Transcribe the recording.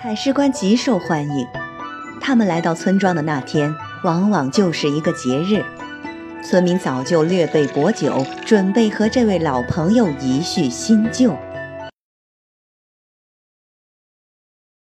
采石官极受欢迎，他们来到村庄的那天往往就是一个节日，村民早就略备薄酒，准备和这位老朋友一叙新旧。